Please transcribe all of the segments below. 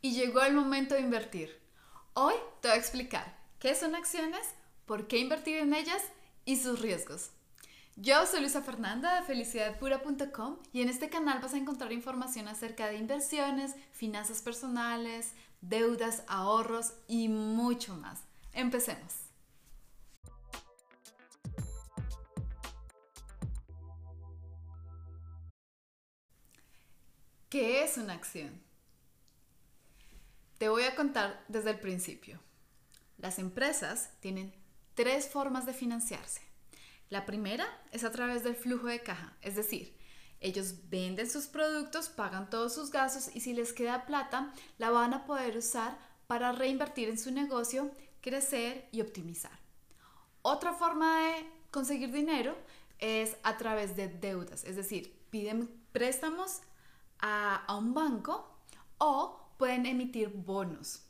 Y llegó el momento de invertir. Hoy te voy a explicar qué son acciones, por qué invertir en ellas y sus riesgos. Yo soy Luisa Fernanda de felicidadpura.com y en este canal vas a encontrar información acerca de inversiones, finanzas personales, deudas, ahorros y mucho más. Empecemos. ¿Qué es una acción? Te voy a contar desde el principio. Las empresas tienen tres formas de financiarse. La primera es a través del flujo de caja, es decir, ellos venden sus productos, pagan todos sus gastos y si les queda plata, la van a poder usar para reinvertir en su negocio, crecer y optimizar. Otra forma de conseguir dinero es a través de deudas, es decir, piden préstamos a, a un banco o pueden emitir bonos.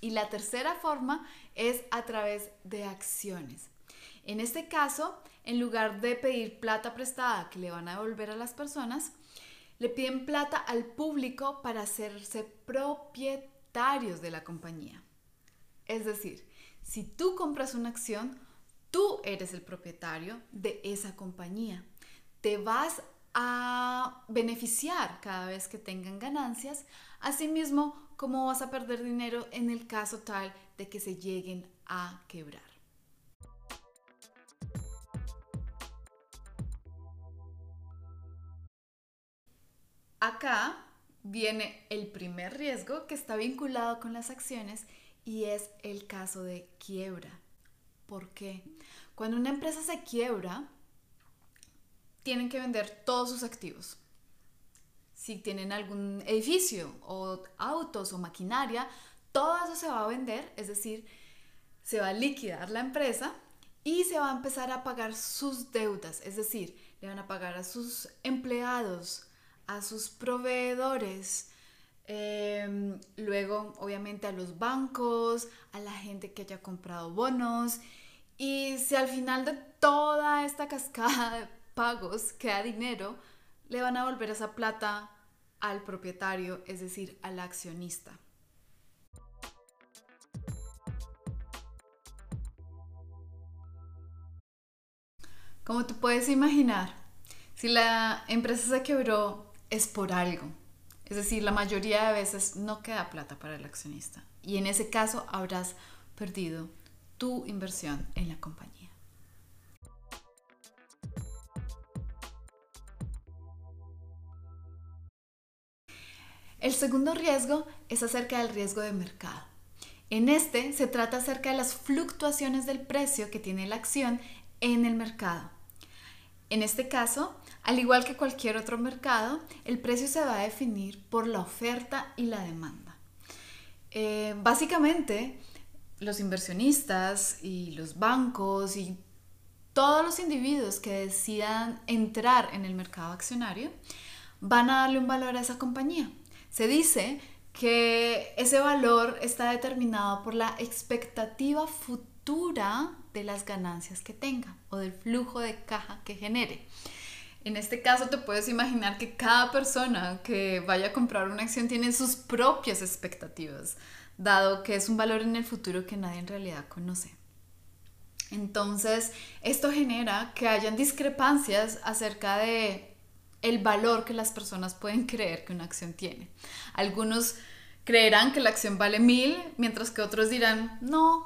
Y la tercera forma es a través de acciones. En este caso, en lugar de pedir plata prestada que le van a devolver a las personas, le piden plata al público para hacerse propietarios de la compañía. Es decir, si tú compras una acción, tú eres el propietario de esa compañía. Te vas a beneficiar cada vez que tengan ganancias, asimismo como vas a perder dinero en el caso tal de que se lleguen a quebrar. Acá viene el primer riesgo que está vinculado con las acciones y es el caso de quiebra. ¿Por qué? Cuando una empresa se quiebra, tienen que vender todos sus activos. Si tienen algún edificio o autos o maquinaria, todo eso se va a vender, es decir, se va a liquidar la empresa y se va a empezar a pagar sus deudas, es decir, le van a pagar a sus empleados, a sus proveedores, em, luego obviamente a los bancos, a la gente que haya comprado bonos y si al final de toda esta cascada pagos queda dinero, le van a volver esa plata al propietario, es decir, al accionista. Como te puedes imaginar, si la empresa se quebró es por algo. Es decir, la mayoría de veces no queda plata para el accionista. Y en ese caso habrás perdido tu inversión en la compañía. El segundo riesgo es acerca del riesgo de mercado. En este se trata acerca de las fluctuaciones del precio que tiene la acción en el mercado. En este caso, al igual que cualquier otro mercado, el precio se va a definir por la oferta y la demanda. Eh, básicamente, los inversionistas y los bancos y todos los individuos que decidan entrar en el mercado accionario van a darle un valor a esa compañía. Se dice que ese valor está determinado por la expectativa futura de las ganancias que tenga o del flujo de caja que genere. En este caso te puedes imaginar que cada persona que vaya a comprar una acción tiene sus propias expectativas, dado que es un valor en el futuro que nadie en realidad conoce. Entonces, esto genera que hayan discrepancias acerca de el valor que las personas pueden creer que una acción tiene. Algunos creerán que la acción vale mil, mientras que otros dirán, no,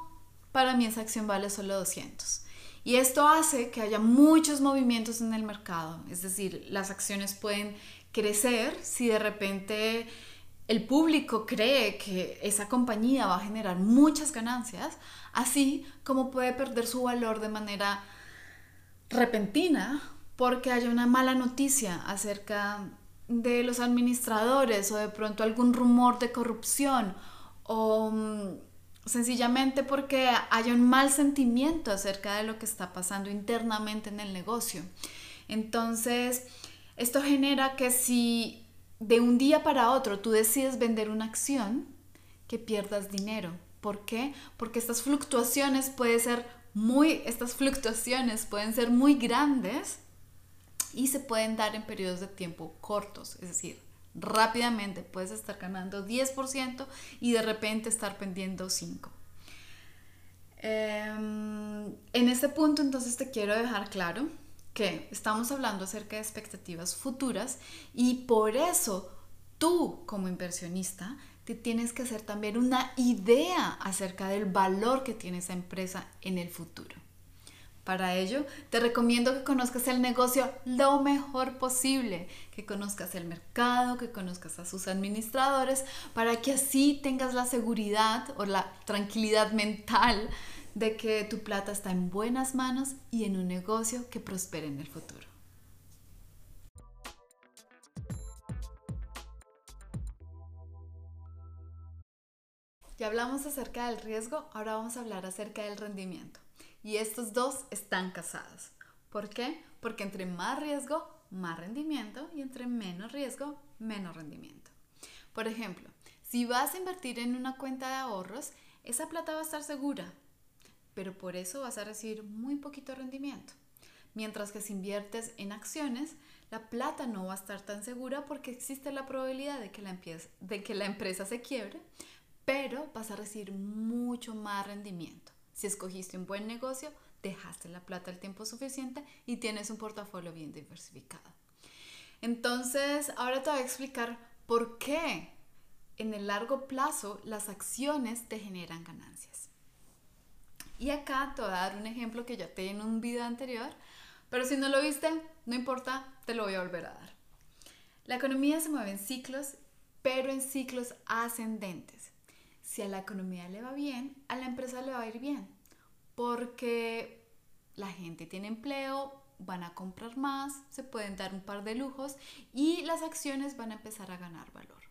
para mí esa acción vale solo 200. Y esto hace que haya muchos movimientos en el mercado, es decir, las acciones pueden crecer si de repente el público cree que esa compañía va a generar muchas ganancias, así como puede perder su valor de manera repentina porque haya una mala noticia acerca de los administradores o de pronto algún rumor de corrupción o mm, sencillamente porque haya un mal sentimiento acerca de lo que está pasando internamente en el negocio. Entonces, esto genera que si de un día para otro tú decides vender una acción, que pierdas dinero. ¿Por qué? Porque estas fluctuaciones pueden ser muy, estas fluctuaciones pueden ser muy grandes y se pueden dar en periodos de tiempo cortos, es decir, rápidamente puedes estar ganando 10% y de repente estar pendiendo 5%. Em, en este punto entonces te quiero dejar claro que estamos hablando acerca de expectativas futuras y por eso tú como inversionista te tienes que hacer también una idea acerca del valor que tiene esa empresa en el futuro. Para ello, te recomiendo que conozcas el negocio lo mejor posible, que conozcas el mercado, que conozcas a sus administradores, para que así tengas la seguridad o la tranquilidad mental de que tu plata está en buenas manos y en un negocio que prospere en el futuro. Ya hablamos acerca del riesgo, ahora vamos a hablar acerca del rendimiento. Y estos dos están casados. ¿Por qué? Porque entre más riesgo, más rendimiento y entre menos riesgo, menos rendimiento. Por ejemplo, si vas a invertir en una cuenta de ahorros, esa plata va a estar segura, pero por eso vas a recibir muy poquito rendimiento. Mientras que si inviertes en acciones, la plata no va a estar tan segura porque existe la probabilidad de que la, de que la empresa se quiebre, pero vas a recibir mucho más rendimiento. Si escogiste un buen negocio, dejaste la plata el tiempo suficiente y tienes un portafolio bien diversificado. Entonces, ahora te voy a explicar por qué en el largo plazo las acciones te generan ganancias. Y acá te voy a dar un ejemplo que ya te di en un video anterior, pero si no lo viste, no importa, te lo voy a volver a dar. La economía se mueve en ciclos, pero en ciclos ascendentes. Si a la economía le va bien, a la empresa le va a ir bien, porque la gente tiene empleo, van a comprar más, se pueden dar un par de lujos y las acciones van a empezar a ganar valor.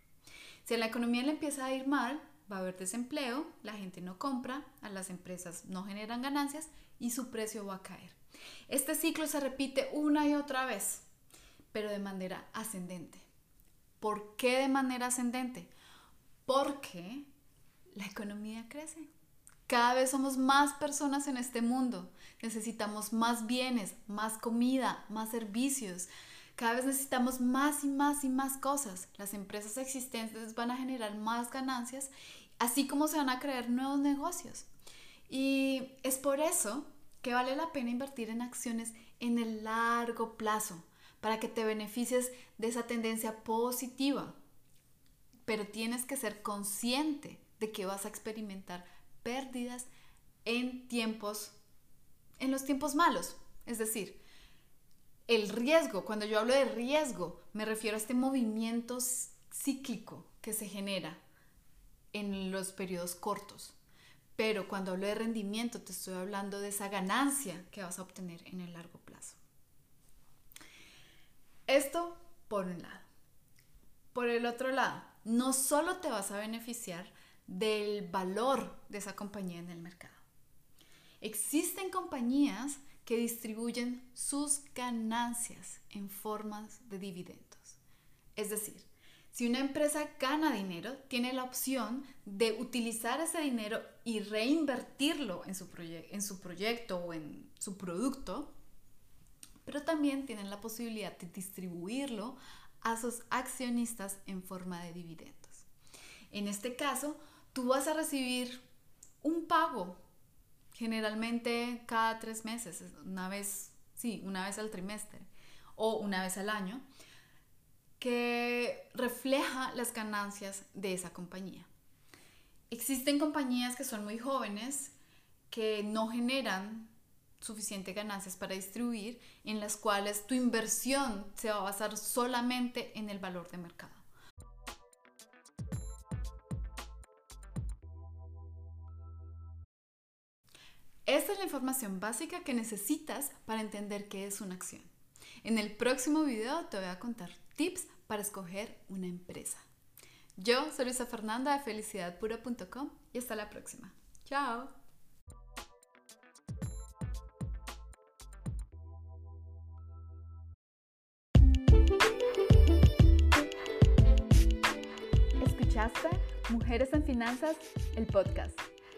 Si a la economía le empieza a ir mal, va a haber desempleo, la gente no compra, a las empresas no generan ganancias y su precio va a caer. Este ciclo se repite una y otra vez, pero de manera ascendente. ¿Por qué de manera ascendente? Porque la economía crece. Cada vez somos más personas en este mundo. Necesitamos más bienes, más comida, más servicios. Cada vez necesitamos más y más y más cosas. Las empresas existentes van a generar más ganancias, así como se van a crear nuevos negocios. Y es por eso que vale la pena invertir en acciones en el largo plazo, para que te beneficies de esa tendencia positiva. Pero tienes que ser consciente de que vas a experimentar pérdidas en tiempos, en los tiempos malos. Es decir, el riesgo, cuando yo hablo de riesgo, me refiero a este movimiento cíclico que se genera en los periodos cortos. Pero cuando hablo de rendimiento, te estoy hablando de esa ganancia que vas a obtener en el largo plazo. Esto por un lado. Por el otro lado, no solo te vas a beneficiar del valor de esa compañía en el mercado. Existen compañías que distribuyen sus ganancias en formas de dividendos. Es decir, si una empresa gana dinero, tiene la opción de utilizar ese dinero y reinvertirlo en su, en su proyecto o en su producto, pero también tienen la posibilidad de distribuirlo a sus accionistas en forma de dividendos. En este caso, tú vas a recibir un pago, generalmente cada tres meses, una vez, sí, una vez al trimestre o una vez al año, que refleja las ganancias de esa compañía. Existen compañías que son muy jóvenes, que no generan suficientes ganancias para distribuir, en las cuales tu inversión se va a basar solamente en el valor de mercado. Esta es la información básica que necesitas para entender qué es una acción. En el próximo video te voy a contar tips para escoger una empresa. Yo soy Luisa Fernanda de felicidadpura.com y hasta la próxima. Chao. ¿Escuchaste Mujeres en Finanzas, el podcast?